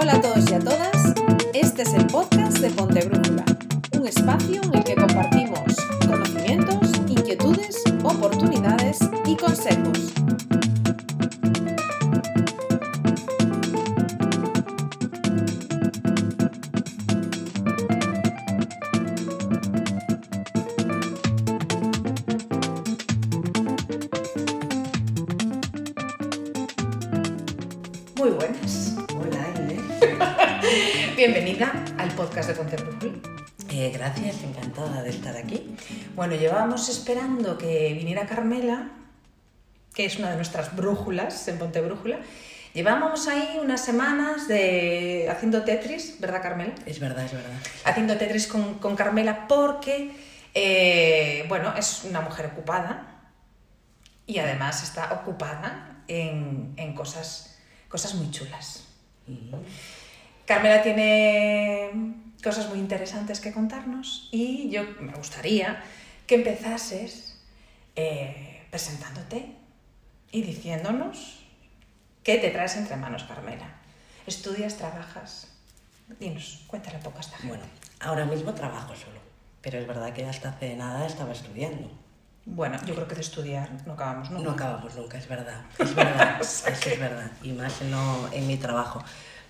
Hola a todos y a todas, este es el podcast de Ponte un espacio en el que compartimos conocimientos, inquietudes, oportunidades y consejos. Encantada de estar aquí. Bueno, llevábamos esperando que viniera Carmela, que es una de nuestras brújulas en Ponte Brújula. Llevábamos ahí unas semanas de haciendo Tetris, ¿verdad, Carmela? Es verdad, es verdad. Haciendo Tetris con, con Carmela porque, eh, bueno, es una mujer ocupada y además está ocupada en, en cosas, cosas muy chulas. Carmela tiene cosas muy interesantes que contarnos y yo me gustaría que empezases eh, presentándote y diciéndonos qué te traes entre manos, Carmela. ¿Estudias, trabajas? Dinos, cuéntale un poco a esta gente. Bueno, ahora mismo trabajo solo, pero es verdad que hasta hace nada estaba estudiando. Bueno, yo creo que de estudiar no acabamos nunca. No acabamos nunca, es verdad. Es verdad, eso es verdad. Y más en, lo- en mi trabajo.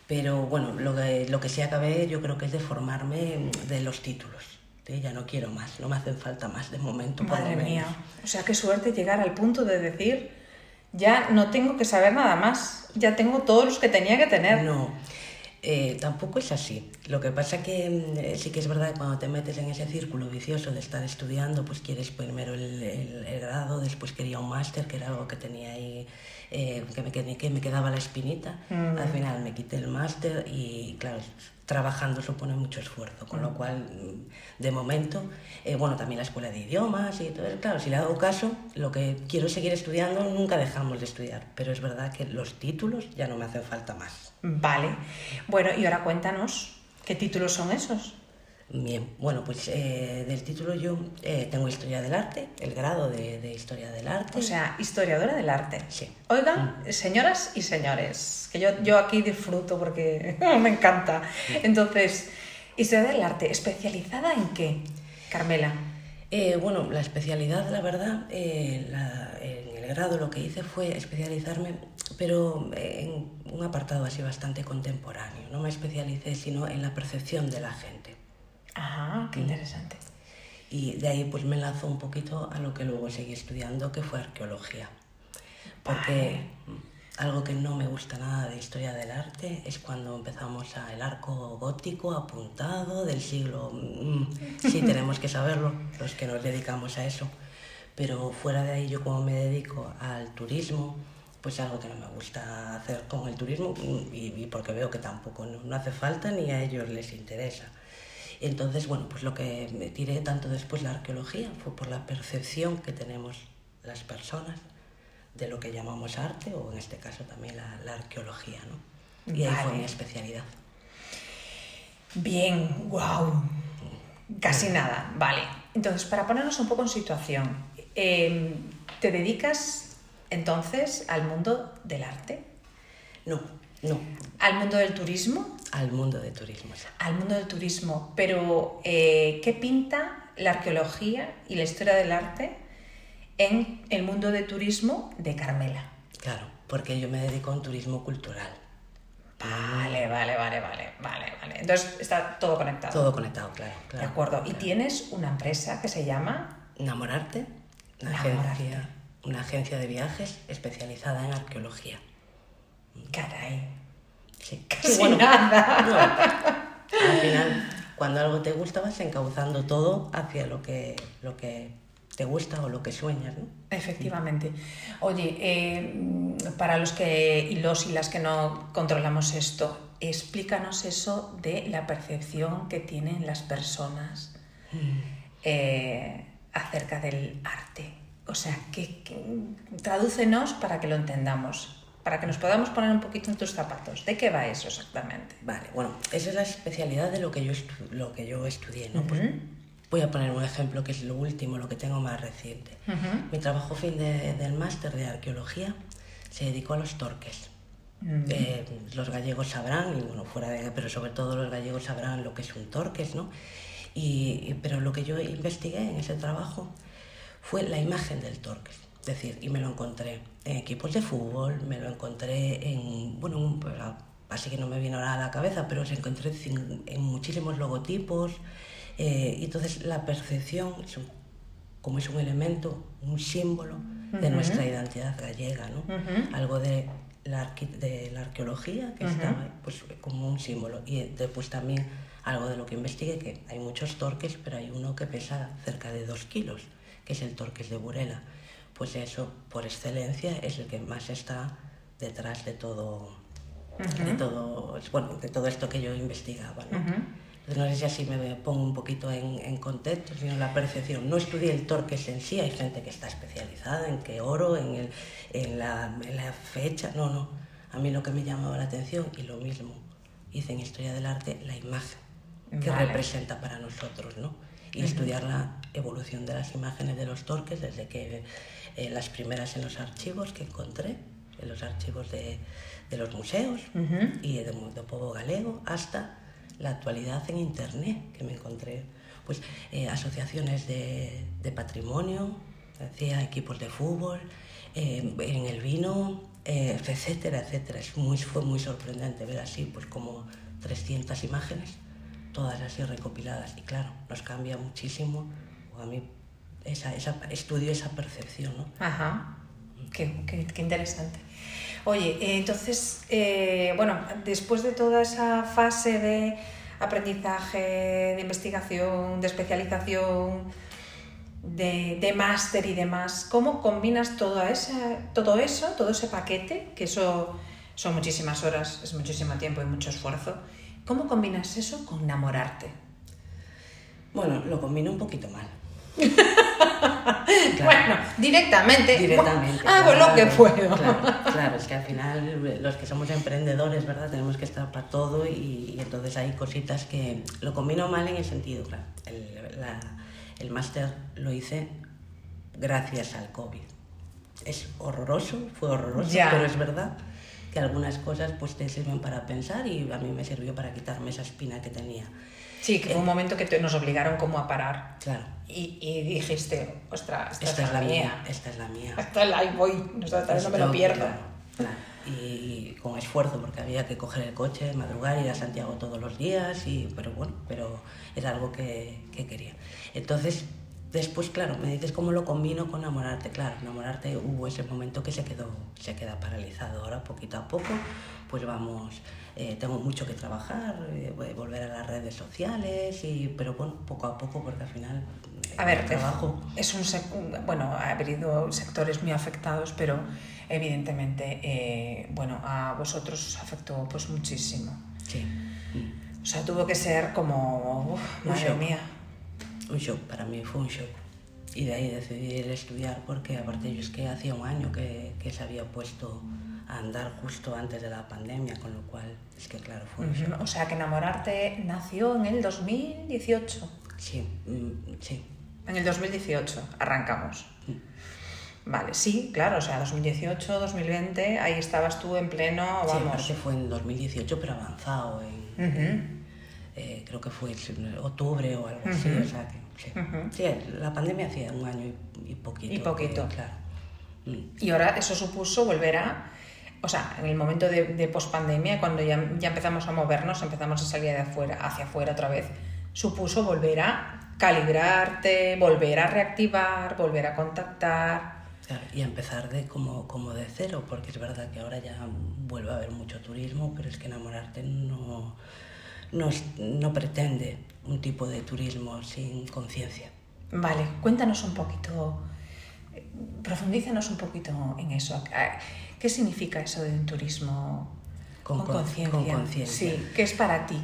Pero bueno, lo que, lo que sí acabé yo creo que es de formarme de los títulos. Sí, Ya no quiero más, no me hacen falta más de momento. Madre mía. O sea, qué suerte llegar al punto de decir, ya no tengo que saber nada más, ya tengo todos los que tenía que tener. No, eh, tampoco es así. Lo que pasa que mm, eh, sí que es verdad que cuando te metes en ese círculo vicioso de estar estudiando, pues quieres primero el, el- el grado, después quería un máster, que era algo que tenía ahí, eh, que, me, que, me quedaba la espinita. Mm. Al final me quité el máster y, claro, trabajando supone mucho esfuerzo, con lo cual, mm, de momento, eh, bueno, también la escuela de idiomas y todo. Claro, si le hago caso, lo que quiero seguir estudiando, nunca dejamos de estudiar, pero es verdad que los títulos ya no me hacen falta más. Vale. Bueno, y ahora cuéntanos, ¿qué títulos son esos? Bien, bueno, pues eh, del título yo eh, tengo Historia del Arte, el grado de, de Historia del Arte. O sea, historiadora del arte. Sí. Oigan, señoras y señores, que yo, yo aquí disfruto porque me encanta. Entonces, historia del arte, ¿especializada en qué, Carmela? Eh, bueno, la especialidad, la verdad, eh, la- grado lo que hice fue especializarme, pero en un apartado así bastante contemporáneo. No me especialicé sino en la percepción de la gente. Ah, qué interesante. Y de ahí pues me enlazo un poquito a lo que luego seguí estudiando, que fue arqueología. Porque mm, algo que no me gusta nada de historia del arte es cuando empezamos a el arco gótico apuntado del siglo... mm, Sí, tenemos que saberlo, los que nos dedicamos a eso. Pero fuera de ahí, yo como me dedico al turismo, pues algo que no me gusta hacer con el turismo mm, y, y porque veo que tampoco no, no hace falta ni a ellos les interesa. Entonces, bueno, pues lo que me tiré tanto después la arqueología fue por la percepción que tenemos las personas de lo que llamamos arte o en este caso también la, la arqueología, ¿no? Y ahí fue Vale. mi especialidad. Bien, wow. Casi nada, vale. Entonces, para ponernos un poco en situación, eh, ¿te dedicas entonces al mundo del arte? No, no, ¿Al mundo del turismo? al mundo de turismo. sí. Al mundo del turismo. Pero, eh, ¿qué pinta la arqueología y la historia del arte en el mundo de turismo de Carmela? Claro, porque yo me dedico a un turismo cultural. Vale, vale, vale, vale, vale, vale. Entonces está todo conectado. Todo conectado, claro. De claro acuerdo. Y tienes una empresa que se llama Enamorarte, una Enamorarte. agencia, una agencia de viajes especializada en arqueología. Caray. Sí. Casi bueno, nada. no. Al final, cuando algo te gusta, vas encauzando todo hacia lo que, lo que te gusta o lo que sueñas, ¿no? Efectivamente. Oye, eh, para los que y los y las que no controlamos esto, explícanos eso de la percepción que tienen las personas eh, acerca del arte. O sea, que, que- tradúcenos para que lo entendamos, para que nos podamos poner un poquito en tus zapatos. ¿De qué va eso exactamente? Vale, bueno, esa es la especialidad de lo que yo, lo que yo estudié, ¿no? Pues Ujú. voy a poner un ejemplo que es lo último, lo que tengo más reciente. Ujú. Mi trabajo fin de- del máster de arqueología se dedicó a los torques. Eh, los gallegos sabrán, y bueno, fuera de, pero sobre todo los gallegos sabrán lo que es un torques, ¿no? Y, pero lo que yo investigué en ese trabajo fue la imagen del torques. Es decir, y me lo encontré en equipos de fútbol, me lo encontré en, bueno, así que no me vino nada a la cabeza, pero se encontré en muchísimos logotipos. Eh, y entonces la percepción, como es un elemento, un símbolo de nuestra identidad gallega, ¿no? Algo de la, de la arqueología que estaba pues, como un símbolo. Y después también algo de lo que investigué, que hay muchos torques, pero hay uno que pesa cerca de dos kilos, que es el torques de Burela. Pues eso, por excelencia, es el que más está detrás de todo, de todo, bueno, de todo esto que yo investigaba. ¿no? no sé si así me pongo un poquito en, en, contexto, sino la percepción. No estudié el torques en sí, hay gente que está especializada en qué oro, en, el, en, la, en, la, fecha, no, no. A mí lo que me llamaba la atención, y lo mismo hice en Historia del Arte, la imagen que representa para nosotros, ¿no? Y estudiar la evolución de las imágenes de los torques desde que eh, las primeras en los archivos que encontré, en los archivos de, de los museos y de, de Pueblo Galego, hasta la actualidad en Internet, que me encontré pues, eh, asociaciones de, de, patrimonio, hacía equipos de fútbol, eh, en el vino, etcétera, etcétera. Es muy, fue muy sorprendente ver así, pues como 300 imágenes, todas así recopiladas. Y claro, nos cambia muchísimo, a mí esa, esa, estudio esa percepción. ¿no? Ajá, qué, qué, qué interesante. Oye, entonces, eh, bueno, después de toda esa fase de aprendizaje, de investigación, de especialización, de, máster y demás, ¿cómo combinas todo, todo eso, todo ese paquete, que eso son muchísimas horas, es muchísimo tiempo y mucho esfuerzo, ¿cómo combinas eso con enamorarte? Bueno, lo combino un poquito mal. Bueno, directamente. Directamente. Hago lo que puedo. Claro, es que al final los que somos emprendedores, ¿verdad? Tenemos que estar para todo y, entonces hay cositas que lo combino mal en el sentido, claro. El, el máster lo hice gracias al COVID. Es horroroso, fue horroroso, pero es verdad que algunas cosas pues te sirven para pensar y a mí me sirvió para quitarme esa espina que tenía. Sí, que fue un eh, momento que nos obligaron como a parar. Claro. Y, y dijiste, ostras, esta, es la mía. Esta es la mía. Esta es la, voy, no, me lo pierdo. Claro, Y, con esfuerzo, porque había que coger el coche, madrugar, ir a Santiago todos los días, y, pero bueno, pero era algo que, que quería. Entonces, Después, claro, me dices cómo lo combino con enamorarte. Claro, enamorarte hubo ese momento que se quedó, se queda paralizado. Ahora, poquito a poco, pues vamos, eh, tengo mucho que trabajar, eh, voy a volver a las redes sociales, y, pero bueno, poco a poco, porque al final. A ver, trabajo. Es un, bueno, ha habido sectores muy afectados, pero evidentemente, eh, bueno, a vosotros os afectó pues muchísimo. Sí. O sea, tuvo que ser como, uf, madre mía un shock, para mí fue un shock. Y de ahí decidí ir a estudiar porque aparte yo es que hacía un año que, que se había puesto a andar justo antes de la pandemia, con lo cual es que claro, fue un shock. O sea que enamorarte nació en el 2018. Sí, mm, sí. En el 2018 arrancamos. Mm. Vale, sí, claro, o sea, 2018, 2020, ahí estabas tú en pleno, vamos. Sí, fue en 2018, pero avanzado. En, eh, creo que fue octubre o algo así, o sea que, sí. la pandemia hacía un año y, poquito. Y poquito. claro. Mm. Y ahora eso supuso volver a, o sea, en el momento de, de pospandemia, cuando ya, ya empezamos a movernos, empezamos a salir de afuera, hacia afuera otra vez, supuso volver a calibrarte, volver a reactivar, volver a contactar. y empezar de como, como de cero, porque es verdad que ahora ya vuelve a haber mucho turismo, pero es que enamorarte no, no, no pretende un tipo de turismo sin conciencia. Vale, cuéntanos un poquito, profundízanos un poquito en eso. ¿Qué significa eso de un turismo con conciencia? Sí, ¿qué es para ti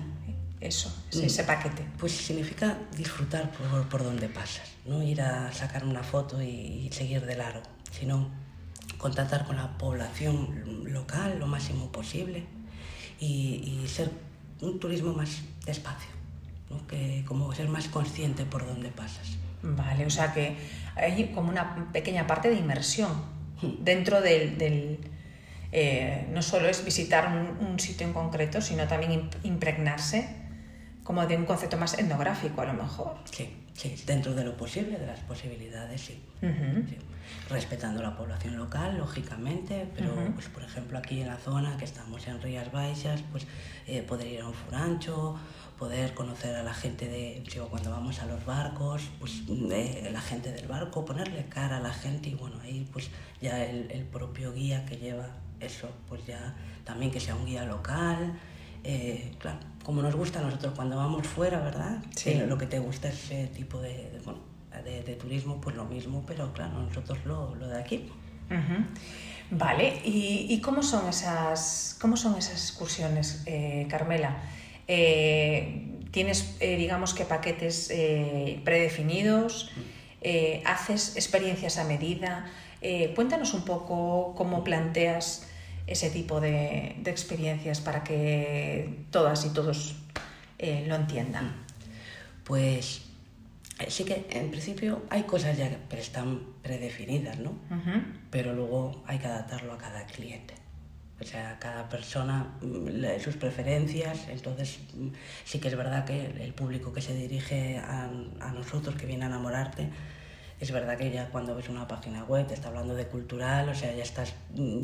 eso, ese mm. paquete? Pues significa disfrutar por, por donde pasas, no ir a sacar una foto y, seguir de largo, sino contactar con la población local lo máximo posible y, y ser un turismo más despacio, ¿no? que como ser más consciente por dónde pasas. Vale, o sea que hay como una pequeña parte de inmersión dentro del, del eh, no solo es visitar un, un, sitio en concreto, sino también impregnarse como de un concepto más etnográfico a lo mejor. Sí, sí, dentro de lo posible, de las posibilidades, sí. sí. Respetando la población local, lógicamente, pero pues por ejemplo aquí en la zona que estamos en Rías Baixas, pues eh, poder ir a un furancho, poder conocer a la gente de, digo, cuando vamos a los barcos, pues de la gente del barco, ponerle cara a la gente y bueno, ahí pues ya el, el propio guía que lleva eso, pues ya también que sea un guía local, eh, claro, como nos gusta a nosotros cuando vamos fuera, ¿verdad? Sí. Eh, lo que te gusta ese tipo de, de bueno, de, de, turismo, pues lo mismo, pero claro, nosotros lo, lo de aquí. Uh -huh. Vale, ¿Y, ¿Y, cómo, son esas, cómo son esas excursiones, eh, Carmela? ¿Tienes, digamos que, paquetes predefinidos? ¿Haces experiencias a medida? cuéntanos un poco cómo planteas ese tipo de, de experiencias para que todas y todos lo entiendan. Pues sí que en principio hay cosas ya que están predefinidas, ¿no? Uh -huh. Pero luego hay que adaptarlo a cada cliente. O sea, cada persona, sus preferencias, entonces sí que es verdad que el público que se dirige a, a nosotros, que viene a enamorarte, es verdad que ya cuando ves una página web te está hablando de cultural, o sea, ya estás,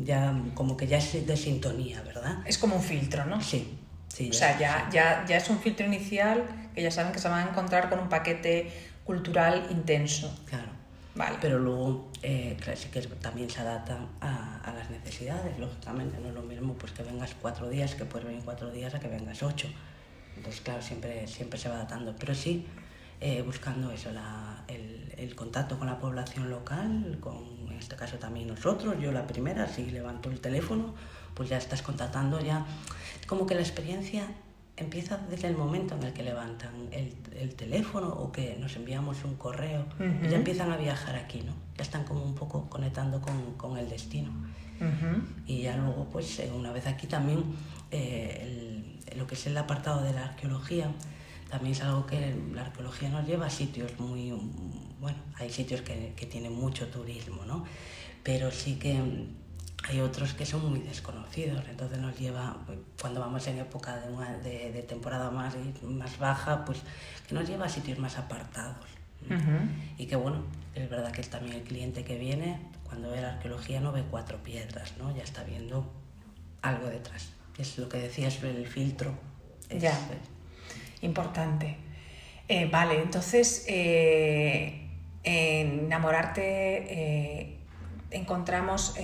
ya como que ya es de sintonía, ¿verdad? Es como un filtro, ¿no? Sí. sí o sea, ya, ya, ya es un filtro inicial que ya saben que se van a encontrar con un paquete cultural intenso. Claro. Vale. Pero luego, eh, claro, sí que también se adapta a, a, las necesidades, lógicamente. No es lo mismo pues, que vengas cuatro días, que puedes venir cuatro días, a que vengas ocho. Entonces, claro, siempre, siempre se va adaptando. Pero sí, eh, buscando eso, la, el, el, contacto con la población local, con en este caso también nosotros. Yo la primera, si levanto el teléfono, pues ya estás contactando, ya como que la experiencia empieza desde el momento en el que levantan el, el teléfono o que nos enviamos un correo uh -huh. y ya empiezan a viajar aquí, ¿no? Ya están como un poco conectando con, con el destino. Uh -huh. Y ya luego, pues eh, una vez aquí también, eh, el, lo que es el apartado de la arqueología, también es algo que la arqueología nos lleva a sitios muy, bueno, hay sitios que, que tienen mucho turismo, ¿no? Pero sí que hay otros que son muy desconocidos, entonces nos lleva, cuando vamos en época de, una, de, de temporada más, más baja, pues que nos lleva a sitios más apartados. Uh -huh. Y que bueno, es verdad que también el cliente que viene, cuando ve la arqueología no ve cuatro piedras, ¿no? ya está viendo algo detrás. Es lo que decías, el filtro. Es, ya, importante. Eh, vale, entonces, eh, enamorarte... Eh, encontramos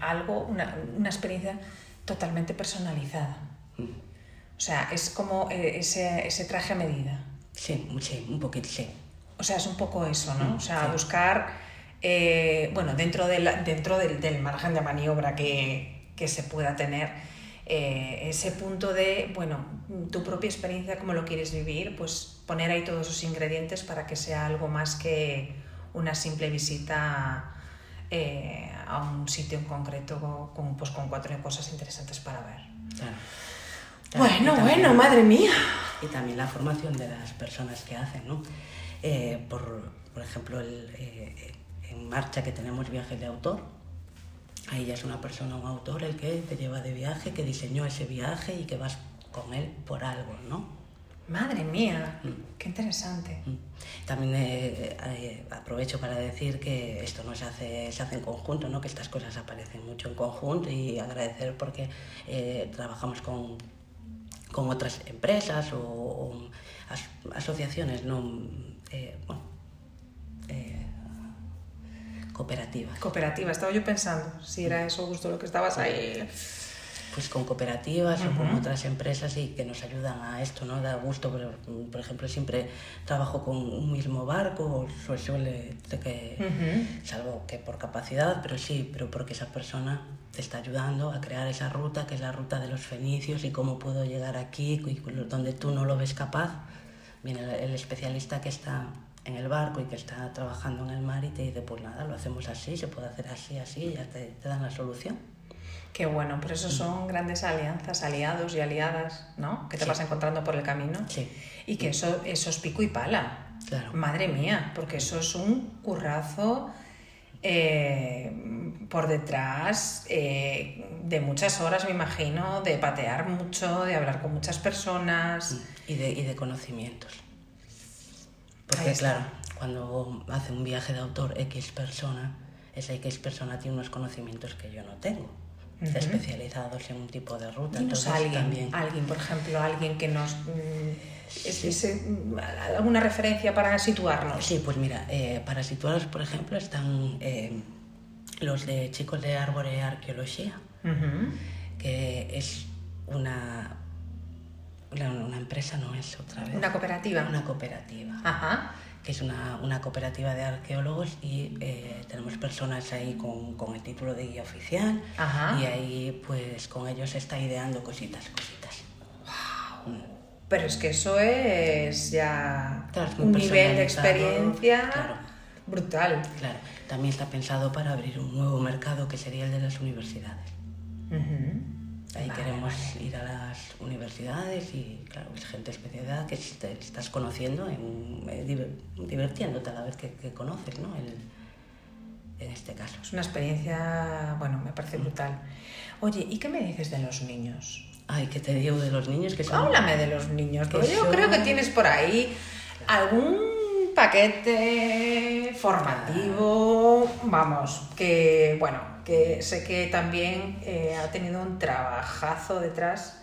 algo, una, una, experiencia totalmente personalizada. O sea, es como ese, ese, traje a medida. Sí, sí, un poquito, sí. O sea, es un poco eso, ¿no? O sea, sí. buscar, eh, bueno, dentro, de la, dentro del, del, margen de maniobra que, que se pueda tener, eh, ese punto de, bueno, tu propia experiencia, cómo lo quieres vivir, pues poner ahí todos esos ingredientes para que sea algo más que una simple visita eh, a un sitio en concreto con, pues, con cuatro cosas interesantes para ver. Claro. Bueno, también, bueno, madre mía. Y también la formación de las personas que hacen, ¿no? Eh, por, por, ejemplo, el, eh, en marcha que tenemos viajes de autor, ahí ya es una persona, un autor, el que te lleva de viaje, que diseñó ese viaje y que vas con él por algo, ¿no? Madre mía, mm. qué interesante. Mm. También eh, eh, aprovecho para decir que esto no se hace, se hace en conjunto, ¿no? que estas cosas aparecen mucho en conjunto y agradecer porque eh, trabajamos con, con otras empresas o, o as, asociaciones, ¿no? bueno, cooperativas. Cooperativa, estaba yo pensando si era eso justo lo que estabas ahí pues con cooperativas uh -huh. o con otras empresas y que nos ayudan a esto, ¿no? Da gusto, pero, por ejemplo, siempre trabajo con un mismo barco, o suele, que, uh -huh. salvo que por capacidad, pero sí, pero porque esa persona te está ayudando a crear esa ruta, que es la ruta de los fenicios y cómo puedo llegar aquí, donde tú no lo ves capaz. Viene el especialista que está en el barco y que está trabajando en el mar y te dice, pues nada, lo hacemos así, se puede hacer así, así, y ya te, te dan la solución. Qué bueno, por eso son grandes alianzas, aliados y aliadas, ¿no? Que te sí. vas encontrando por el camino. Sí. Y que eso, eso es pico y pala. Claro. Madre mía, porque eso es un currazo eh, por detrás eh, de muchas horas, me imagino, de patear mucho, de hablar con muchas personas. Y de, y de conocimientos. Porque claro, cuando hace un viaje de autor X persona, esa X persona tiene unos conocimientos que yo no tengo. especializados en un tipo de ruta. Entonces, alguien, también... alguien, por ejemplo, alguien que nos... Mm, ¿Alguna referencia para situarnos? Sí, pues mira, eh, para situarnos, por ejemplo, están eh, los de chicos de Árbore Arqueología, que es una, una, empresa, no es otra vez. ¿Una cooperativa? Una cooperativa. Ajá que es una, una, cooperativa de arqueólogos y eh, tenemos personas ahí con, con, el título de guía oficial y ahí pues con ellos se está ideando cositas, cositas. Wow. Mm. Pero es que eso es ya un nivel de experiencia brutal. Claro, también está pensado para abrir un nuevo mercado que sería el de las universidades. Ahí queremos ir a las universidades y, claro, es gente especialidad que estás conociendo, en, eh, divirtiéndote a la vez que, conoces, ¿no? en este caso. Es una experiencia, bueno, me parece brutal. Oye, ¿y qué me dices de los niños? Ay, ¿qué te digo de los niños? Que son... Háblame de los niños, porque yo creo que tienes por ahí algún paquete formativo, vamos, que, bueno, que sé que también eh, ha tenido un trabajazo detrás,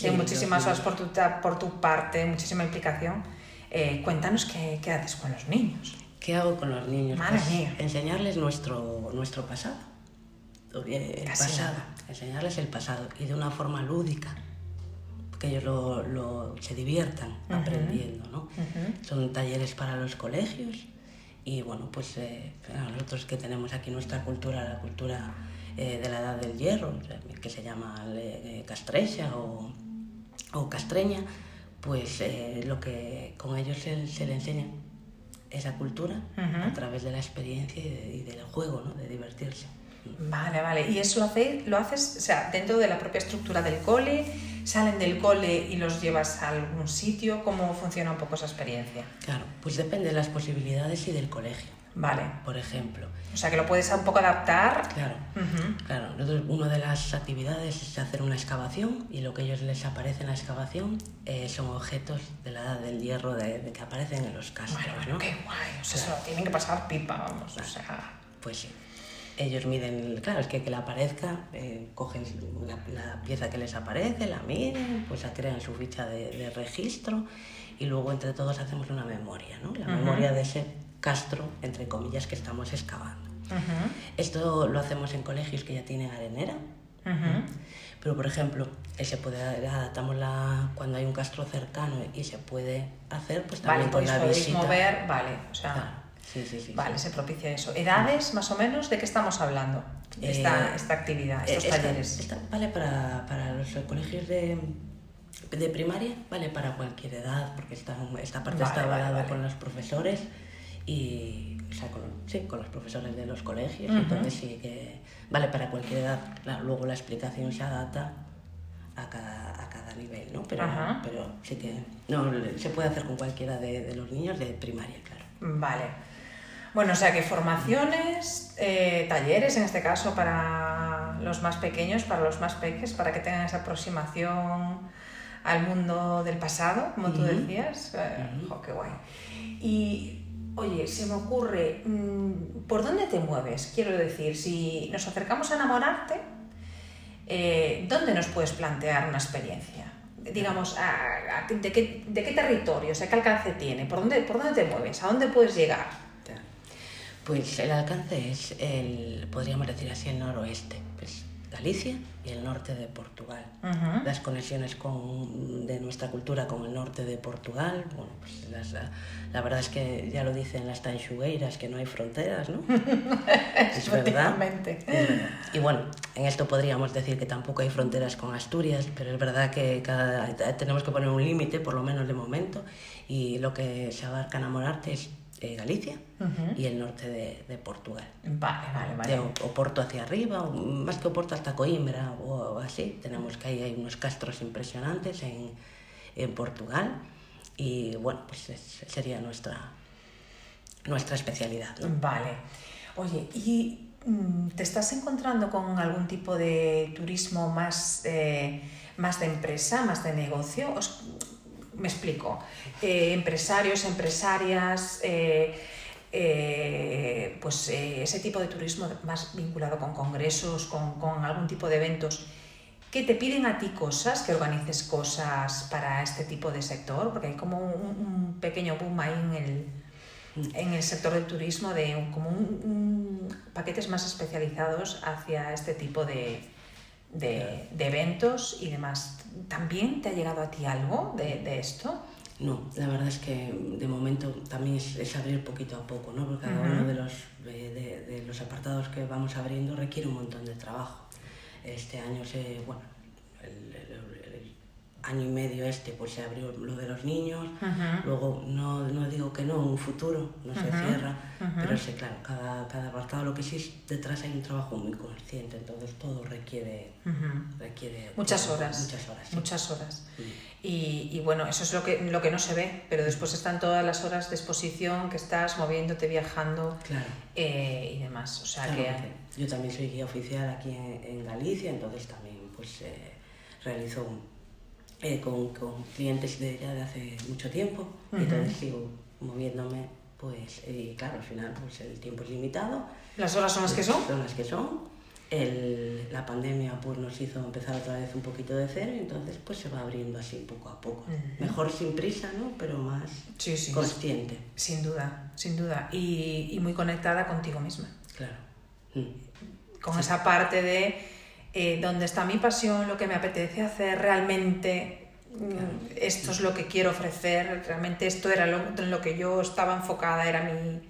de muchísimas horas por tu, por tu parte, muchísima implicación. Eh, cuéntanos qué, qué, haces con los niños. ¿Qué hago con los niños? Madre pues, mía. Enseñarles nuestro, nuestro pasado. Eh, pasado. Enseñarles el pasado y de una forma lúdica que ellos lo, lo se diviertan aprendiendo, ¿no? Son talleres para los colegios y bueno, pues eh, nosotros que tenemos aquí nuestra cultura, la cultura eh, de la edad del hierro, que se llama eh, castrecha o, o, castreña, pues lo que con ellos se, se le enseña esa cultura a través de la experiencia y, del juego, ¿no? de divertirse. Vale, vale. ¿Y eso lo, lo haces o sea, dentro de la propia estructura del cole? ¿Salen del cole y los llevas a algún sitio? ¿Cómo funciona un poco esa experiencia? Claro, pues depende de las posibilidades y del colegio. Vale. Por ejemplo. O sea, que lo puedes un poco adaptar. Claro. Claro. una de las actividades es hacer una excavación y lo que ellos les aparece en la excavación eh, son objetos de la edad del hierro de, que aparecen en los castros. Bueno, qué guay. O sea, eso tienen que pasar pipa, vamos. O sea. Pues sí ellos miden, claro, es que que le aparezca, eh, cogen la, pieza que les aparece, la miden, pues la crean su ficha de, registro y luego entre todos hacemos una memoria, ¿no? La memoria de ese castro, entre comillas, que estamos excavando. Esto lo hacemos en colegios que ya tienen arenera, pero por ejemplo, se puede, adaptamos la, cuando hay un castro cercano y se puede hacer, pues también vale, con la visita. mover, vale, o sea... Sí, sí, sí. Vale, se propicia eso. ¿Edades más o menos? ¿De qué estamos hablando? Esta, eh, esta actividad, estos talleres. vale para, para, los colegios de, de, primaria, vale para cualquier edad, porque esta, esta parte está avalada con los profesores y o sea, con, sí, con los profesores de los colegios, entonces sí que vale para cualquier edad. luego la explicación se adapta a cada, a cada nivel, ¿no? Pero, pero sí que no, se puede hacer con cualquiera de, de los niños de primaria, claro. Vale. Bueno, o sea que formaciones, eh, talleres en este caso para los más pequeños, para los más peques, para que tengan esa aproximación al mundo del pasado, como tú decías. Eh, qué guay! Y, oye, se me ocurre, mm, ¿por dónde te mueves? Quiero decir, si nos acercamos a enamorarte, eh, ¿dónde nos puedes plantear una experiencia? digamos, de, qué, de, qué, territorio, o sea, qué alcance tiene, ¿Por dónde, por dónde te mueves, a dónde puedes llegar. Pues el alcance es, el, podríamos decir así, el noroeste, pues Galicia y el norte de Portugal. Las conexiones con, de nuestra cultura con el norte de Portugal, bueno, pues la, verdad es que ya lo dicen las tanchugueiras, que no hay fronteras, ¿no? es verdad. Y bueno, en esto podríamos decir que tampoco hay fronteras con Asturias, pero es verdad que cada, tenemos que poner un límite, por lo menos de momento, y lo que se abarca enamorarte es eh, Galicia y el norte de, Portugal. Vale, vale, vale. o, Porto hacia arriba, más que Porto hasta Coimbra o, así. Tenemos que hay, hay unos castros impresionantes en, en Portugal y bueno, pues sería nuestra, nuestra especialidad. Vale. Oye, ¿y mm, te estás encontrando con algún tipo de turismo más, eh, más de empresa, más de negocio? Os- me explico. Eh, empresarios, empresarias, eh, eh, pues ese tipo de turismo más vinculado con congresos, con, algún tipo de eventos, que te piden a ti cosas, que organices cosas para este tipo de sector, porque hay como un, pequeño boom ahí en el, en el sector del turismo de como un- paquetes más especializados hacia este tipo de, de- de eventos y demás. ¿También te ha llegado a ti algo de, de esto? No, la verdad es que de momento también es, es abrir poquito a poco, ¿no? Porque cada Ujú. uno de los, de, de- los apartados que vamos abriendo requiere un montón de trabajo. Este año se, bueno, el año y medio este pues se abrió lo de los niños, luego no, no digo que no, un futuro no se cierra, pero sí, claro, cada, cada apartado, lo que sí es detrás hay un trabajo muy consciente, entonces todo requiere, requiere Muchas tiempo, horas. Muchas horas, sí. Muchas horas. Mm. Y, y bueno, eso es lo que, lo que no se ve, pero después están todas las horas de exposición que estás moviéndote, viajando Claro. eh, y demás. O sea Claro, que... yo también soy guía oficial aquí en, en Galicia, entonces también pues eh, realizo eh, con, con clientes de ya de hace mucho tiempo Ujú. y entonces sigo moviéndome pues y claro al final pues el tiempo es limitado ¿Las horas son las que son? son las que son El- la pandemia pues nos hizo empezar otra vez un poquito de cero y entonces pues se va abriendo así poco a poco Ujú. mejor sin prisa no pero más Sí, sí. consciente Sin duda, sin duda. Y, y muy conectada contigo misma. claro Mm. Con Sí. esa parte de eh, dónde está mi pasión, lo que me apetece hacer, realmente mm, Claro. esto es lo que quiero ofrecer, realmente esto era lo, en lo que yo estaba enfocada, era mi,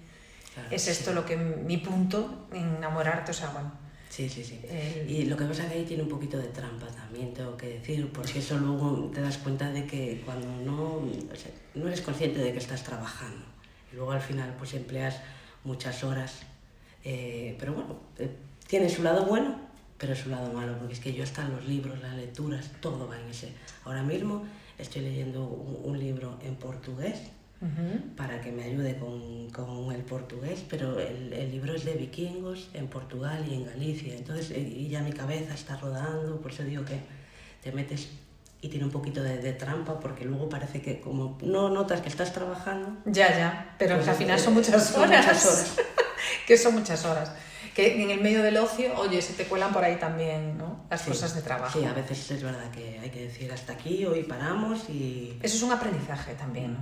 Claro, es sí. esto lo que mi punto en enamorarte, o sea, bueno. Sí, sí, sí. el- Y lo que pasa que ahí tiene un poquito de trampa también, tengo que decir, porque eso luego te das cuenta de que cuando no, o sea, no eres consciente de que estás trabajando. Y luego al final pues empleas muchas horas, eh, pero bueno, eh, tiene su lado bueno, pero su lado malo, porque es que yo están los libros, las lecturas, todo va en ese. Ahora mismo estoy leyendo un, un libro en portugués para que me ayude con, con el portugués, pero el, el libro es de vikingos en Portugal y en Galicia, entonces y ya mi cabeza está rodando, por eso digo que te metes y tiene un poquito de, de trampa, porque luego parece que como no notas que estás trabajando, Ya, ya, pero Pues, al final son muchas son horas. muchas horas. que son muchas horas. Que en el medio del ocio, oye, se te cuelan por ahí también, ¿no? Las Sí, cosas de trabajo. Sí, a veces es verdad que hay que decir hasta aquí, hoy paramos y... Eso es un aprendizaje también, ¿no?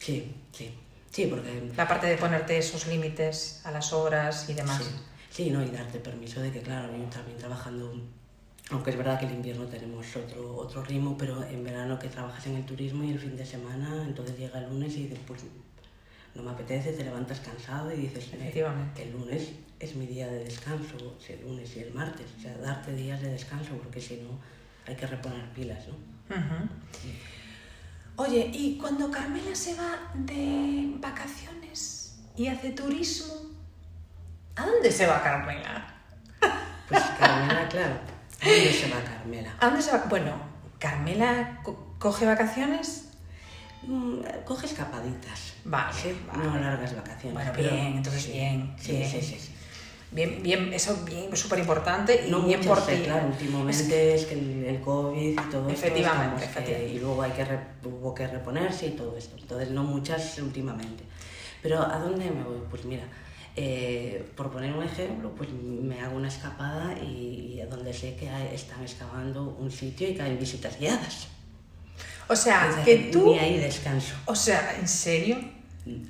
Sí, sí, sí, porque La parte de ponerte esos límites a las horas y demás. Sí, sí, no, y darte permiso de que, claro, yo también trabajando, aunque es verdad que el invierno tenemos otro, otro ritmo, pero en verano que trabajas en el turismo y el fin de semana, entonces llega el lunes y dices, pues no me apetece, te levantas cansado y dices, Efectivamente. el lunes es mi día de descanso, el lunes y el martes, o sea, darte días de descanso, porque si no hay que reponer pilas, ¿no? Oye, ¿y cuando Carmela se va de vacaciones y hace turismo? ¿A dónde se va Carmela? Pues Carmela, claro, ¿a dónde se va Carmela? ¿A dónde se va? Bueno, Carmela co- coge vacaciones. Mm, Coge escapaditas. Vale, Sí, vale. no largas vacaciones. Bueno, pero- bien, entonces sí, bien, Sí, bien. sí, sí, sí. Bien, bien, eso bien, súper importante y No bien muchas, por ti. claro, últimamente es que el, el COVID y todo Efectivamente, esto, que- efectivamente. y luego hay que re- hubo que reponerse y todo esto. Entonces, no muchas últimamente. Pero ¿a dónde me voy? Pues mira, eh, por poner un ejemplo, pues me hago una escapada y, y a donde sé que hay- están excavando un sitio y que hay visitas guiadas. O sea, O sea, que tú... Ni ahí descanso. O sea, ¿en serio?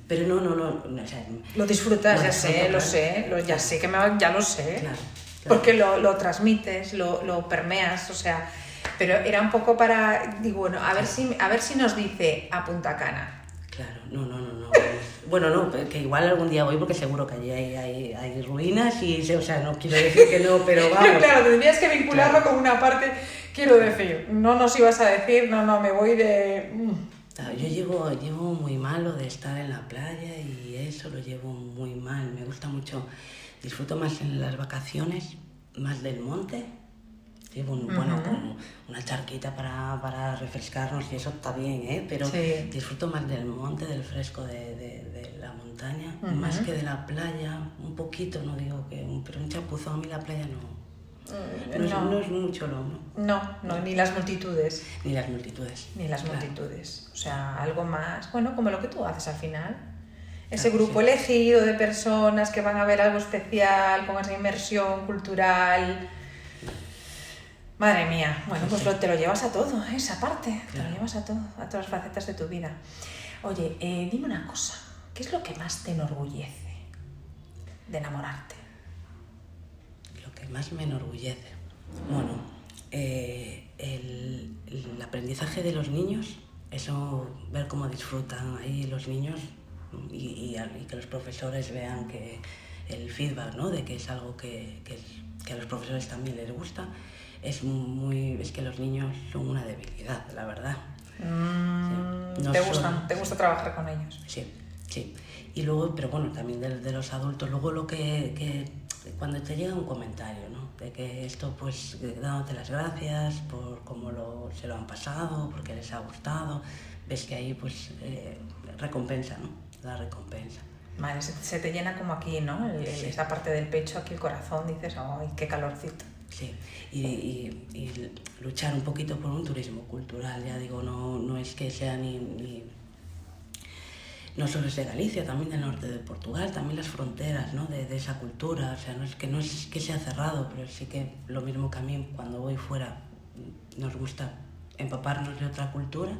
Pero no, no, no. no, o sea, Lo disfrutas, Lo ya disfruto, sé, lo claro. sé, lo- ya sé que me va- ya lo sé. claro, claro. Porque lo, lo transmites, lo, lo permeas, o sea, pero era un poco para, digo, bueno, a ver si, a ver si nos dice a Punta Cana. Claro, no, no, no, no. Bueno, no, que igual algún día voy porque seguro que allí hay, hay, hay ruinas y, o sea, no quiero decir que no, pero vamos. claro, tendrías que vincularlo Claro. con una parte, quiero decir, no nos ibas a decir, no, no, me voy de... mm. Yo llevo, llevo muy mal lo de estar en la playa y eso lo llevo muy mal. Me gusta mucho, disfruto más en las vacaciones, más del monte Sí, un- bueno, con una charquita para, para refrescarnos y eso está bien, ¿eh? Pero Sí. disfruto más del monte, del fresco de, de- de la montaña, Ujú. más que de la playa, un poquito, no digo que, un, pero un chapuzón a mí la playa no, no, es, no. es mucho lo, ¿no? No, no, ni las multitudes. Ni las multitudes. Ni las Claro. multitudes. O sea, algo más, bueno, como lo que tú haces al final. Ese Claro, grupo sí. elegido de personas que van a ver algo especial, con esa inmersión cultural. Madre mía, bueno, pues lo- te lo llevas a todo, ¿eh? esa parte, te lo llevas a todo, a todas las facetas de tu vida. Oye, eh, dime una cosa, ¿qué es lo que más te enorgullece de enamorarte? Más me enorgullece. Bueno, eh, el, el aprendizaje de los niños, eso, ver cómo disfrutan ahí los niños y, y y que los profesores vean que el feedback, ¿no? De que es algo que, que, que a los profesores también les gusta, es muy, es que los niños son una debilidad, la verdad. Mm, No ¿te, gustan, ¿Te gusta trabajar con ellos? Sí, sí. Y luego, pero bueno, también de, de los adultos, luego lo que, que cuando te llega un comentario, ¿no? De que esto, pues, de- dándote las gracias por cómo lo, se lo han pasado, porque les ha gustado, ves que ahí, pues, eh, recompensa, ¿no? La recompensa. Vale, se, se te llena como aquí, ¿no? El- el- Sí. Esa parte del pecho, aquí el corazón, dices, ¡ay, qué calorcito! Sí, y, y- y luchar un poquito por un turismo cultural, ya digo, no, no es que sea ni, ni- No solo es de Galicia, también del norte de Portugal, también las fronteras ¿no? de, de esa cultura, o sea, no es que no es que sea cerrado, pero sí que lo mismo que a mí cuando voy fuera nos gusta empaparnos de otra cultura,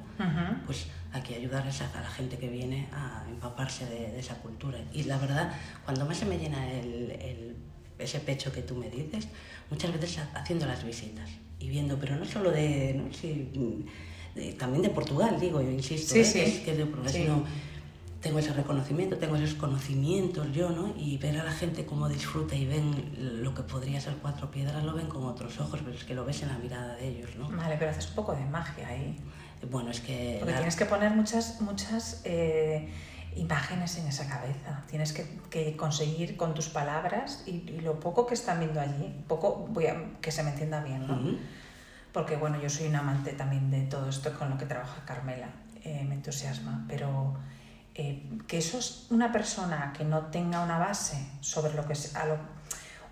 pues aquí ayudarles a, a la gente que viene a empaparse de, de esa cultura. Y la verdad, cuando más se me llena el, el- ese pecho que tú me dices, muchas veces ha- haciendo las visitas y viendo, pero no solo de, ¿no? Sí, de- también de Portugal, digo, yo insisto, Sí, ¿eh? sí. que es, que es de Portugal, Sí. sino tengo ese reconocimiento, tengo esos conocimientos yo, ¿no? Y ver a la gente cómo disfruta y ven lo que podría ser cuatro piedras, lo ven con otros ojos, pero es que lo ves en la mirada de ellos, ¿no? Vale, pero haces un poco de magia ahí. Bueno, es que... Porque la- tienes que poner muchas, muchas eh, imágenes en esa cabeza. Tienes que, que conseguir con tus palabras y, y lo poco que están viendo allí, poco, voy a, que se me entienda bien, ¿no? Ujú. porque bueno, yo soy un amante también de todo esto con lo que trabaja Carmela, eh, me entusiasma, pero eh, que eso es una persona que no tenga una base sobre lo que es, a lo-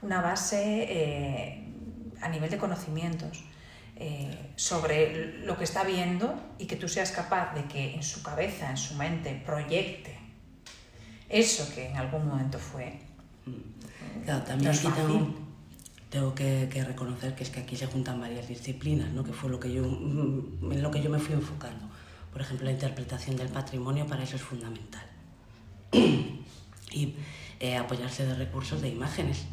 una base eh, a nivel de conocimientos eh, sobre lo que está viendo y que tú seas capaz de que en su cabeza, en su mente, proyecte eso que en algún momento fue. Claro, No también aquí tengo, tengo que, que reconocer que es que aquí se juntan varias disciplinas, ¿no? que fue lo que yo, mm, en lo que yo me fui enfocando. Por ejemplo, la interpretación del patrimonio para eso es fundamental. y eh, apoyarse de recursos de imágenes.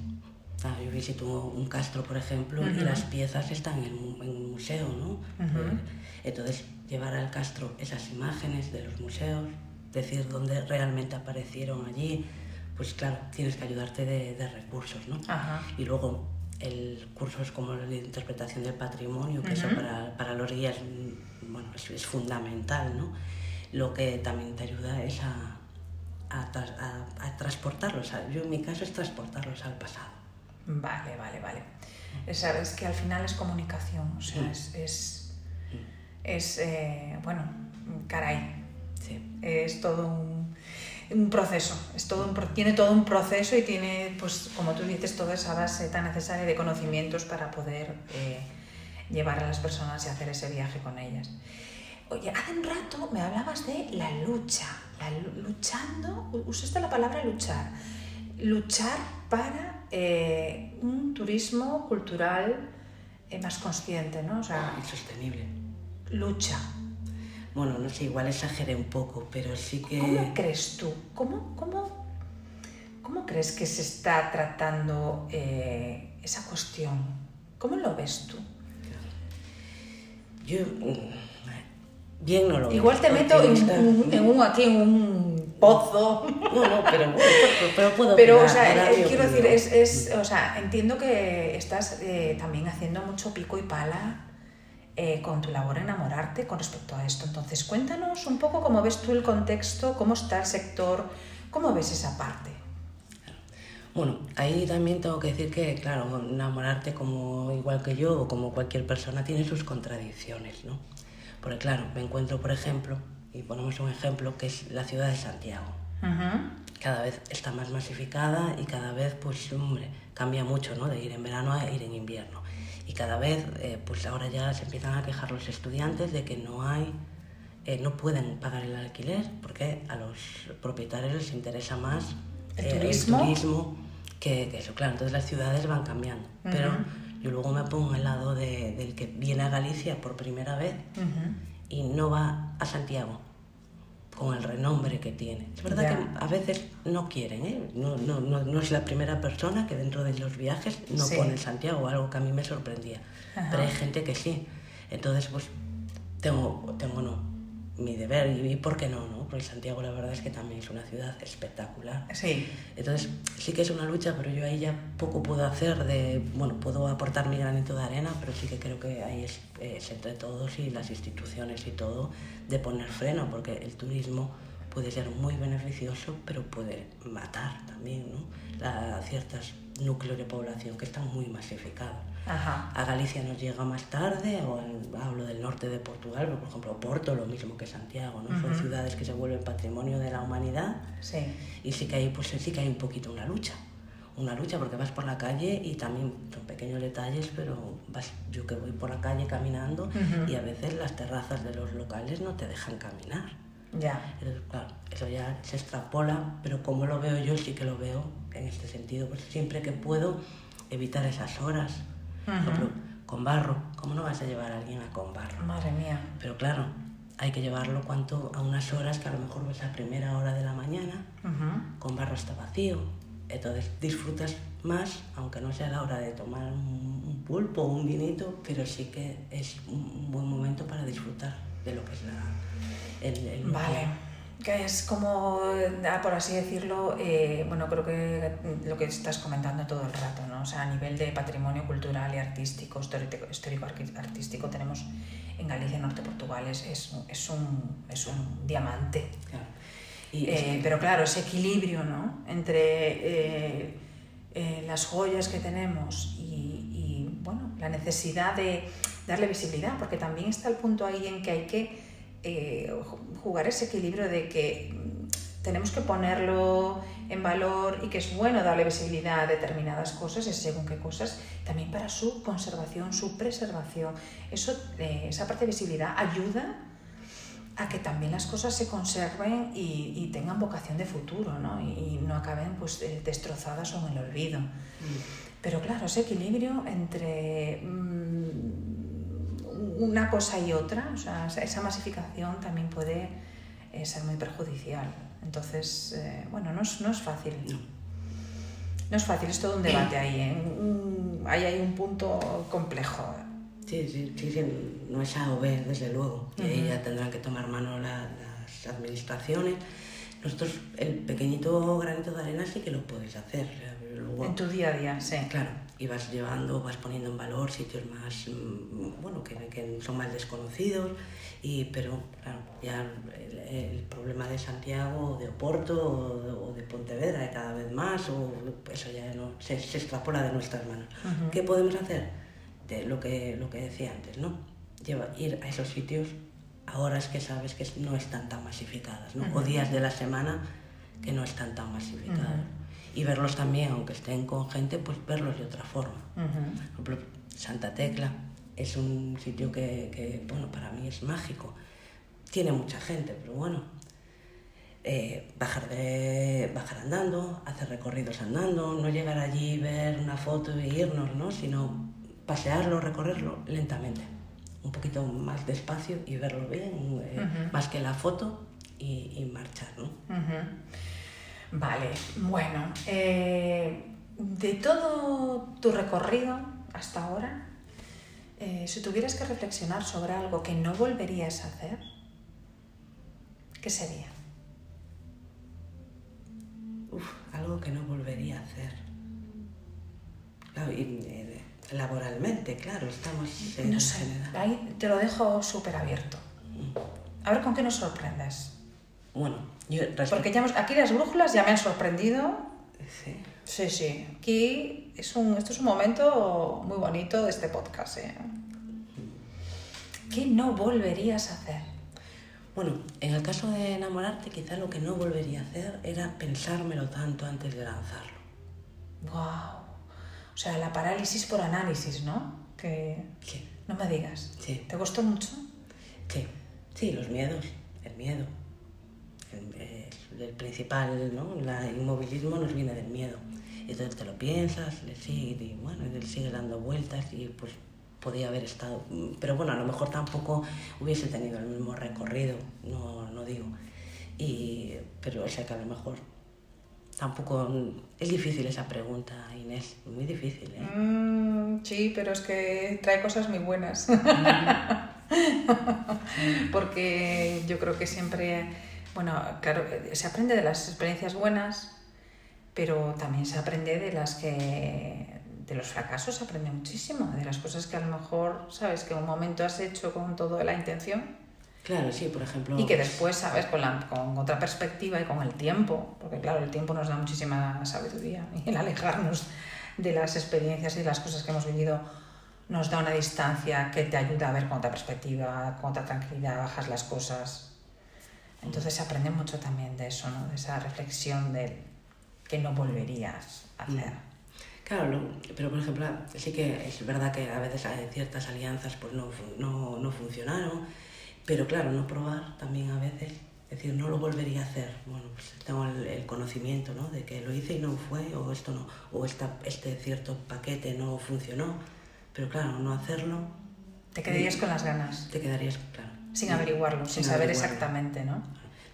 Sea, yo visito un castro, por ejemplo, y Ujú. las piezas están en, un- en un museo, ¿no? Ujú. Eh, Entonces, llevar al castro esas imágenes de los museos, decir dónde realmente aparecieron allí, pues claro, tienes que ayudarte de, de recursos, ¿no? Ajá. Y luego el curso es como la interpretación del patrimonio, que eso Ujú. para, para los guías bueno, es, es fundamental, ¿no? Lo que también te ayuda es a, a, tras- a- a transportarlos, yo en mi caso es transportarlos al pasado. Vale, vale, vale. Es, es que al final es comunicación, o sea, es, es, es, eh, bueno, caray, Sí. es todo un, un proceso, es todo un tiene todo un proceso y tiene, pues como tú dices, toda esa base tan necesaria de conocimientos para poder eh, llevar a las personas y hacer ese viaje con ellas. Oye, hace un rato me hablabas de la lucha, la luchando, usaste la palabra luchar, luchar para eh, un turismo cultural eh, más consciente, ¿no? O sea, Insostenible. lucha. Bueno, no sé, igual exageré un poco, pero sí que... ¿Cómo crees tú? ¿Cómo, cómo, cómo crees que se está tratando eh, esa cuestión? ¿Cómo lo ves tú? Yo... mm, Bien no lo veo, Igual te meto en, está- un- en un, aquí en un pozo. No, no, pero, bueno, pero puedo Pero, o sea, eh, quiero decir, es, es- o sea, entiendo que estás eh, también haciendo mucho pico y pala eh, con tu labor enamorarte con respecto a esto. Entonces, cuéntanos un poco cómo ves tú el contexto, cómo está el sector, cómo ves esa parte. Bueno, ahí también tengo que decir que, claro, enamorarte como igual que yo o como cualquier persona tiene sus contradicciones, ¿no? Porque, claro, me encuentro, por ejemplo, y ponemos un ejemplo, que es la ciudad de Santiago. Cada vez está más masificada y cada vez, pues, hombre, cambia mucho, ¿no? De ir en verano a ir en invierno. Y cada vez, eh, pues ahora ya se empiezan a quejar los estudiantes de que no hay, eh, no pueden pagar el alquiler porque a los propietarios les interesa más ¿El eh, turismo? que, que eso. Claro, entonces las ciudades van cambiando. Pero yo luego me pongo al lado de- del que viene a Galicia por primera vez y no va a Santiago con el renombre que tiene. Es verdad Ya. que a veces no quieren, ¿eh? no, no, no, no es la primera persona que dentro de los viajes no Sí. pone Santiago, algo que a mí me sorprendía. Ajá. Pero hay gente que sí. Entonces, pues tengo, tengo no, mi deber y, y por qué no, ¿no? Porque Santiago la verdad es que también es una ciudad espectacular. Sí, Entonces, sí que es una lucha, pero yo ahí ya poco puedo hacer de, bueno, puedo aportar mi granito de arena, pero sí que creo que ahí es, es entre todos y las instituciones y todo de poner freno, porque el turismo puede ser muy beneficioso, pero puede matar también, ¿no? A ciertos núcleos de población que están muy masificados. Ajá. A Galicia nos llega más tarde, o en- hablo del norte de Portugal, pero por ejemplo Porto, lo mismo que Santiago, ¿no? Son Ujú. ciudades que se vuelven patrimonio de la humanidad Sí, y sí que hay, pues sí que hay un poquito una lucha. Una lucha porque vas por la calle y también son pequeños detalles, pero vas, yo que voy por la calle caminando Ujú. y a veces las terrazas de los locales no te dejan caminar. ya. Entonces, claro, eso ya se extrapola, pero como lo veo yo, sí que lo veo en este sentido. Pues siempre que puedo evitar esas horas. Ejemplo, con barro, ¿cómo no vas a llevar a alguien a con barro? Madre mía. Pero claro, hay que llevarlo cuanto a unas horas que a lo mejor ves a primera hora de la mañana con barro está vacío. Entonces disfrutas más, aunque no sea la hora de tomar un, pulpo o un vinito, pero sí que es un, un buen momento para disfrutar de lo que es la, el, el Vale, que es como, ah, por así decirlo, eh, bueno, creo que lo que estás comentando todo el rato, ¿no? O sea, a nivel de patrimonio cultural y artístico, histórico, histórico arqui- artístico, tenemos en Galicia, Norte Portugal, es, es, un- es un, es un diamante. Claro. Y Eh, pero claro, ese equilibrio ¿no? entre eh, eh, las joyas que tenemos y, y, bueno, la necesidad de darle visibilidad, porque también está el punto ahí en que hay que eh, ju- jugar ese equilibrio de que mm, tenemos que ponerlo en valor y que es bueno darle visibilidad a determinadas cosas, y según qué cosas, también para su conservación, su preservación. Eso, eh, esa parte de visibilidad ayuda a que también las cosas se conserven y, y tengan vocación de futuro, ¿no? Y, y no acaben pues, eh, destrozadas o en el olvido. Pero claro, ese equilibrio entre mm, una cosa y otra, o sea, esa- masificación también puede eh, ser muy perjudicial. Entonces, eh, bueno, no es, no es fácil. No es fácil, es todo un debate ahí. ¿eh? Un- ahí hay un punto complejo. Sí, sí, sí, sí, no es A o B, desde luego. Y ahí Ujú. ya tendrán que tomar mano la- las administraciones. Nosotros, el pequeñito granito de arena sí que lo puedes hacer. luego- En tu día a día, sí. Claro, y vas llevando, vas poniendo en valor sitios más, mm, bueno, que, que son más desconocidos, y, pero claro, ya el, el problema de Santiago, o de Oporto o de, o de Pontevedra de cada vez más, o eso ya no, se, se extrapola de nuestras manos. Ujú. ¿Qué podemos hacer? De lo que, lo que decía antes, ¿no? Lleva, ir a esos sitios a horas que sabes que no están tan masificadas, ¿no? O días de la semana que no están tan masificadas. Y verlos también, aunque estén con gente, pues verlos de otra forma. Por ejemplo, Santa Tecla es un sitio que, que, bueno, para mí es mágico. Tiene mucha gente, pero bueno, eh, bajar, de, bajar andando, hacer recorridos andando, no llegar allí, ver una foto y irnos, ¿no? sino pasearlo, recorrerlo lentamente, un poquito más despacio y verlo bien, eh, más que la foto y, y marchar. ¿no? Vale, bueno, eh, de todo tu recorrido hasta ahora, eh, si tuvieras que reflexionar sobre algo que no volverías a hacer, ¿qué sería? Uf, algo que no volvería a hacer. Claro, y, eh, laboralmente, claro, estamos en No sé, general. ahí te lo dejo súper abierto. A ver con qué nos sorprendes. Bueno, yo Porque ya hemos- aquí las brújulas ya me han sorprendido. Sí. Sí, sí. Aquí es un, esto es un momento muy bonito de este podcast. ¿eh? ¿Qué no volverías a hacer? Bueno, en el caso de enamorarte, quizá lo que no volvería a hacer era pensármelo tanto antes de lanzarlo. Wow. O sea, la parálisis por análisis, ¿no? Que Sí. no me digas. Sí. ¿Te costó mucho? Sí, sí, los miedos, el miedo. El, el- el principal, ¿no? La- El inmovilismo nos viene del miedo. Entonces te lo piensas, le sigue, y bueno, él sigue dando vueltas y pues podía haber estado. Pero bueno, a lo mejor tampoco hubiese tenido el mismo recorrido, no, no digo. Y, pero o sea que a lo mejor tampoco. Es difícil esa pregunta, Inés, muy difícil, ¿eh? Mm, sí, pero es que trae cosas muy buenas. Porque yo creo que siempre, bueno, claro, se aprende de las experiencias buenas, pero también se aprende de las que, de los fracasos se aprende muchísimo, de las cosas que a lo mejor, sabes, que en un momento has hecho con toda la intención Claro, sí, por ejemplo. y que después, sabes, con, la, con otra perspectiva y con el tiempo, porque claro, el tiempo nos da muchísima sabiduría y el alejarnos de las experiencias y las cosas que hemos vivido nos da una distancia que te ayuda a ver con otra perspectiva, con otra tranquilidad, bajas las cosas. Entonces se aprende mucho también de eso, ¿no? De esa reflexión del que no volverías a hacer. Claro, lo- pero por ejemplo, sí que es verdad que a veces hay ciertas alianzas pues no, no, no funcionaron, pero claro, no probar también a veces, es decir, no lo volvería a hacer. Bueno, pues tengo el, el conocimiento ¿no? de que lo hice y no fue, o esto no, o esta, este cierto paquete no funcionó, pero claro, no hacerlo, Te quedarías con las ganas, te quedarías, claro. Sin averiguarlo, sin, Sin saber averiguarlo. exactamente, ¿no?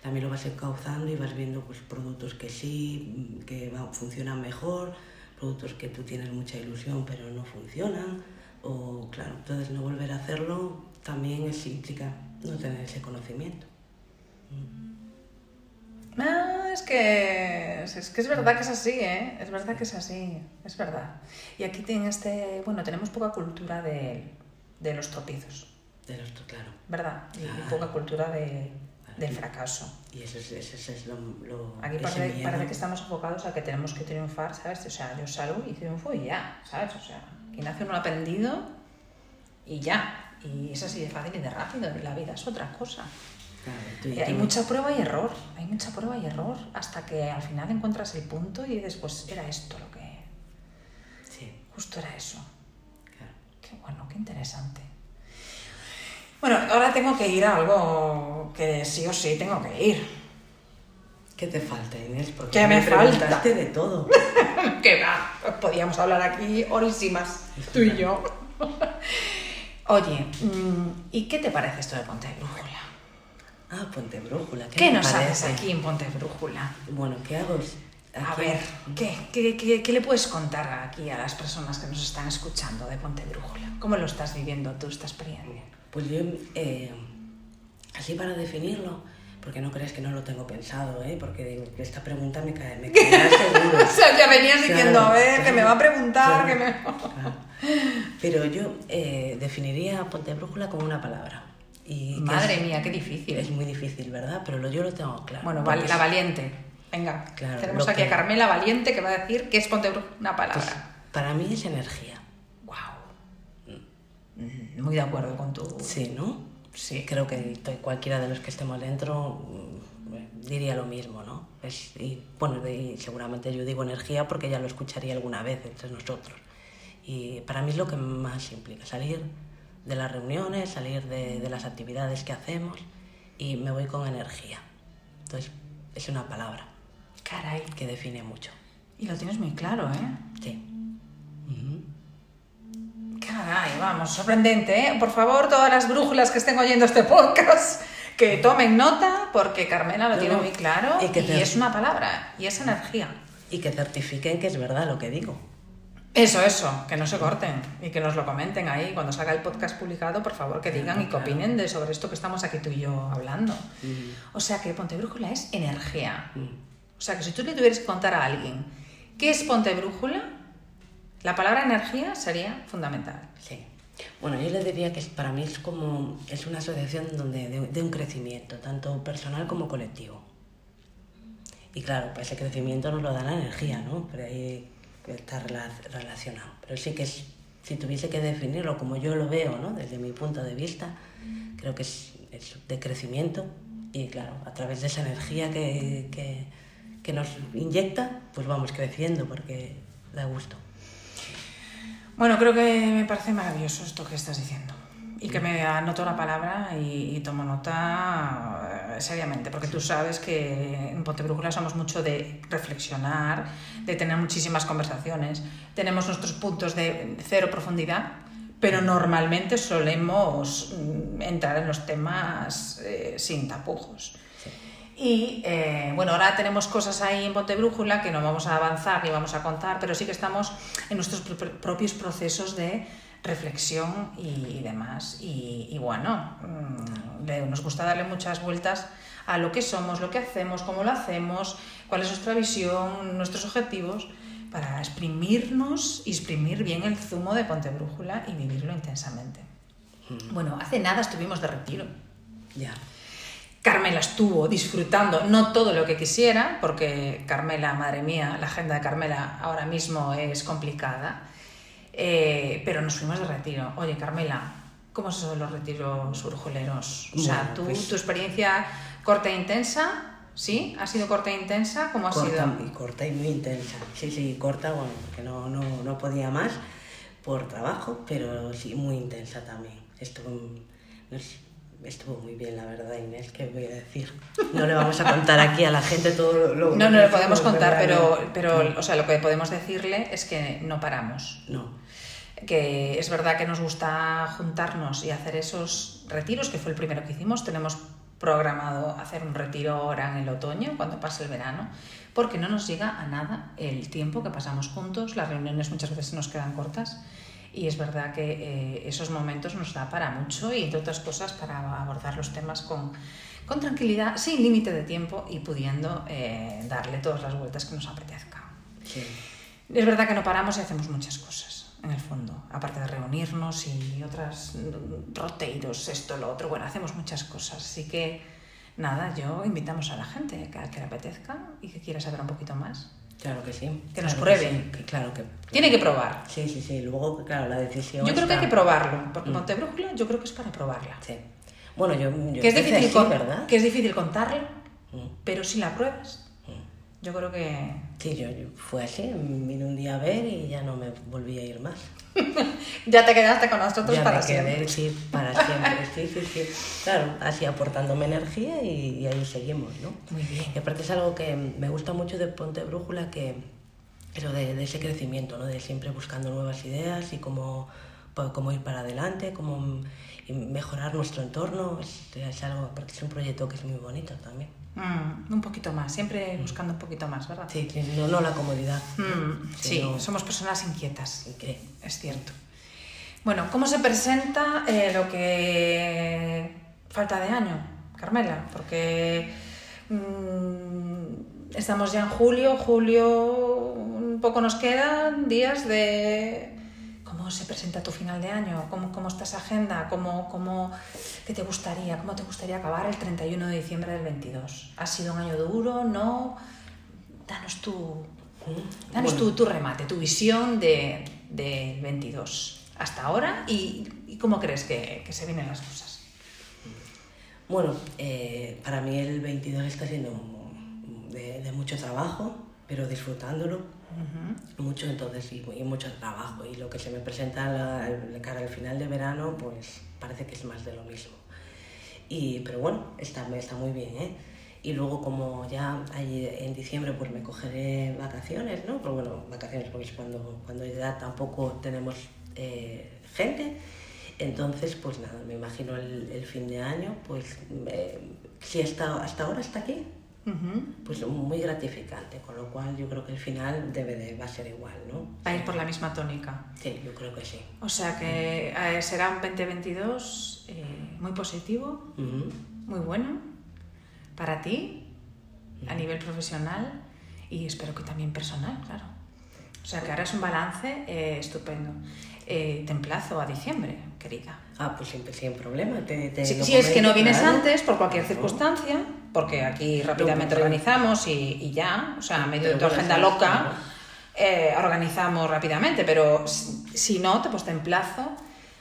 También lo vas encauzando y vas viendo pues, productos que sí, que va- funcionan mejor, productos que tú tienes mucha ilusión pero no funcionan. O claro, entonces no volver a hacerlo también es implica no tener ese conocimiento. Ah, es que es que es verdad que es así, ¿eh? Es verdad que es así, es verdad. Y aquí tiene este, bueno, tenemos poca cultura de, de los tropiezos, De los, claro. ¿verdad? Y, y Ah. poca cultura de, del fracaso. Y eso es, eso es- lo, lo- Aquí parece, parece que estamos enfocados a que tenemos que triunfar, ¿sabes? O sea, yo salgo y triunfo y ya, ¿sabes? O sea, aquí nace uno aprendido y ya. Y es así de fácil y de rápido. Y la vida es otra cosa. Claro, tú- Eh, Hay tú- mucha prueba y error, hay mucha prueba y error, hasta que al final encuentras el punto y dices, pues era esto lo que... Sí, Justo era eso. claro. Qué bueno, qué interesante. Bueno, ahora tengo que ir a algo que sí o sí tengo que ir. ¿Qué te falta, Inés? Porque ¿Qué me preguntaste falta? de todo. que va, podíamos hablar aquí horísimas, tú y yo. Oye, mm, ¿y qué te parece esto de Ponte Brújula? Ah, Ponte Brújula. ¿Qué, ¿Qué me nos haces aquí en Ponte Brújula? Bueno, ¿qué hago? A Aquí- ver, ¿qué, qué, qué, qué le puedes contar aquí a las personas que nos están escuchando de Ponte Brújula? ¿Cómo lo estás viviendo tú, esta experiencia? Pues yo, eh, así para definirlo, porque no crees que no lo tengo pensado, ¿eh? porque esta pregunta me, cae, me caerá seguro. O sea, ya venías diciendo, a ver, que me va a preguntar, claro, que me... Pero yo eh, definiría Ponte Brújula como una palabra. Y Madre es- mía, qué difícil. Es muy difícil, ¿verdad? Pero lo, yo lo tengo claro. Bueno, Porque val- la valiente. Venga, tenemos aquí a que- Carmela Valiente que va a decir que es Ponte Brújula una pues, palabra. para mí es energía. Muy de acuerdo con tu... Sí, ¿no? Sí. Creo que cualquiera de los que estemos dentro mm, diría lo mismo, ¿no? Es, y bueno, de- seguramente yo digo energía porque ya lo escucharía alguna vez entre nosotros. Y para mí es lo que más implica, salir de las reuniones, salir de, de las actividades que hacemos y me voy con energía. Entonces, es una palabra Caray. que define mucho. Y lo tienes muy claro, ¿eh? Sí. Caray, vamos, sorprendente, ¿eh? Por favor, todas las brújulas que estén oyendo este podcast, que tomen nota, porque Carmela lo No, tiene muy claro Y que es una palabra, y es energía. Y que certifiquen que es verdad lo que digo. Eso, eso, que no se corten y que nos lo comenten ahí cuando salga el podcast publicado, por favor, que digan y que opinen de sobre esto que estamos aquí tú y yo hablando. O sea que Ponte Brújula es energía. Mm. O sea que si tú le tuvieras que contar a alguien qué es Ponte Brújula, la palabra energía sería fundamental. Sí. Bueno, yo le diría que para mí es como es una asociación donde de, de un crecimiento, tanto personal como colectivo. Y claro, pues ese crecimiento nos lo da la energía, ¿no? Pero ahí está relacionado. Pero sí que es, si tuviese que definirlo como yo lo veo, ¿no? Desde mi punto de vista, creo que es, es de crecimiento y claro, a través de esa energía que, que, que nos inyecta, pues vamos creciendo porque da gusto. Bueno, creo que me parece maravilloso esto que estás diciendo y que me anoto la palabra y, tomo nota eh, seriamente, porque tú sabes que en Ponte Brújula somos mucho de reflexionar, de tener muchísimas conversaciones, tenemos nuestros puntos de cero profundidad, pero normalmente solemos mm, entrar en los temas eh, sin tapujos. Y eh, bueno, ahora tenemos cosas ahí en Ponte Brújula que no vamos a avanzar ni vamos a contar, pero sí que estamos en nuestros propios procesos de reflexión y, demás. Y, bueno, mm, nos gusta darle muchas vueltas a lo que somos, lo que hacemos, cómo lo hacemos, cuál es nuestra visión, nuestros objetivos, para exprimirnos y exprimir bien el zumo de Ponte Brújula y vivirlo intensamente. Mm. Bueno, hace nada estuvimos de retiro. Ya. Carmela estuvo disfrutando, no todo lo que quisiera, porque Carmela, madre mía, la agenda de Carmela ahora mismo es complicada, eh, pero nos fuimos de retiro. Oye, Carmela, ¿cómo son los retiros surjuleros? O sea, tú, pues tu experiencia corta e intensa, ¿sí? ¿Ha sido corta e intensa? ¿Cómo ha sido? Y corta y muy intensa. Sí, sí, corta, bueno, porque no, no, no podía más por trabajo, pero sí, muy intensa también. Estuvo, no sé, estuvo muy bien, la verdad, Inés, ¿qué voy a decir? No le vamos a contar aquí a la gente todo lo No, no le podemos contar, pero, pero o sea, lo que podemos decirle es que no paramos. No. Que es verdad que nos gusta juntarnos y hacer esos retiros, que fue el primero que hicimos. Tenemos programado hacer un retiro ahora en el otoño, cuando pase el verano, porque no nos llega a nada el tiempo que pasamos juntos. Las reuniones muchas veces nos quedan cortas y es verdad que eh, esos momentos nos da para mucho y, entre otras cosas, para abordar los temas con, con tranquilidad, sin límite de tiempo y pudiendo eh, darle todas las vueltas que nos apetezca. Es verdad que no paramos y hacemos muchas cosas, en el fondo, aparte de reunirnos y otras mm, roteiros, esto, lo otro, bueno, hacemos muchas cosas, así que nada, yo invitamos a la gente que, que le apetezca y que quiera saber un poquito más Claro que sí. Que nos prueben. claro que. Tiene que probar. Sí, sí, sí. Luego, claro, la decisión. Yo creo que hay que probarlo, porque mm. Brújula yo creo que es para probarla. Sí. Bueno, yo. que, es difícil ¿verdad? que es difícil contarlo, mm. pero si la pruebas, mm. yo creo que. Sí, yo, fue así. Vine un día a ver y ya no me volví a ir más. ya te quedaste con nosotros para siempre. sí, para siempre. Sí, sí, sí. Claro, así aportándome energía y, ahí seguimos, ¿no? Muy bien. Y aparte es algo que me gusta mucho de Ponte Brújula, que eso de, de ese crecimiento, ¿no? De siempre buscando nuevas ideas y cómo, pues, cómo ir para adelante, cómo mejorar nuestro entorno. Es, es algo, porque es un proyecto que es muy bonito también. Mm, un poquito más, siempre buscando un poquito más, ¿verdad? Sí, no, no la comodidad. Mm, sí, somos personas inquietas, es cierto. Bueno, ¿cómo se presenta eh, lo que falta de año, Carmela? Porque mm, estamos ya en julio, julio un poco nos quedan días de ¿Cómo se presenta tu final de año? ¿Cómo, cómo está esa agenda? ¿Cómo, cómo, ¿Qué te gustaría? ¿Cómo te gustaría acabar el 31 de diciembre del 22? ¿Ha sido un año duro? ¿No? Danos tu, danos tu, remate, tu visión del de 22 hasta ahora y, cómo crees que, que, se vienen las cosas. Bueno, eh, para mí el 22 está siendo de, de mucho trabajo, pero disfrutándolo mucho entonces y, mucho trabajo. Y lo que se me presenta al, cara al final de verano pues parece que es más de lo mismo. Y pero bueno está, está muy bien ¿eh? y luego como ya en diciembre pues me cogeré vacaciones no pero bueno vacaciones porque es cuando cuando ya tampoco tenemos eh, gente. Entonces pues nada me imagino el, fin de año pues eh, si hasta hasta ahora está aquí pues muy gratificante, con lo cual yo creo que el final debe de, va a ser igual, ¿no? Va a ir por la misma tónica. Sí, yo creo que sí. O sea que eh, será un 2022 eh, muy positivo, muy bueno para ti, a nivel profesional y espero que también personal, claro. O sea que ahora es un balance eh, estupendo. te emplazo a diciembre, querida. Ah, pues siempre sin problema. si, es que no vienes antes, por cualquier circunstancia, porque aquí rápidamente organizamos y, y ya, o sea, medio de tu agenda loca, eh, organizamos rápidamente, pero s- si no, te pues te emplazo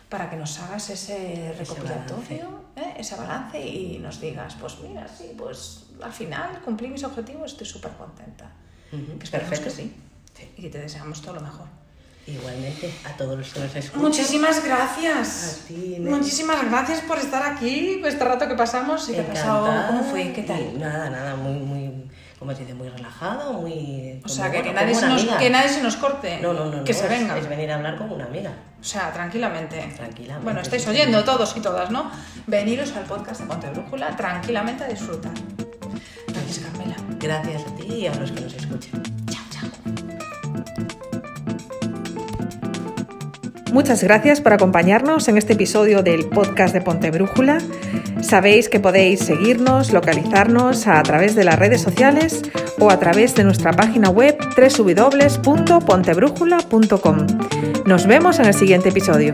para que nos hagas ese recopilatorio, ¿eh? ese balance y nos digas, pues mira, sí, pues al final cumplí mis objetivos, estoy súper contenta. Ujú, Que esperemos que perfecto. sí. Y te deseamos todo lo mejor. Igualmente, a todos los que nos escuchan. Muchísimas gracias. A ti, Inés. Muchísimas gracias por estar aquí, por este rato que pasamos. ¿Y te ha pasado? ¿Cómo fue? ¿Qué tal? Nada, nada, muy, muy, como se dice, muy relajado, muy... O sea, que, bueno, que nadie se nos, que nadie se nos corte. No, no, no, Que no, se es- venga. Es, venir a hablar como una amiga. O sea, tranquilamente. Tranquilamente, Bueno, estáis oyendo todos y todas, ¿no? Veniros al podcast de Ponte Brújula tranquilamente a disfrutar. Gracias, Carmela. Gracias a ti y a los que nos escuchen. Muchas gracias por acompañarnos en este episodio del podcast de Ponte Brújula. Sabéis que podéis seguirnos, localizarnos a través de las redes sociales o a través de nuestra página web www.pontebrújula.com. Nos vemos en el siguiente episodio.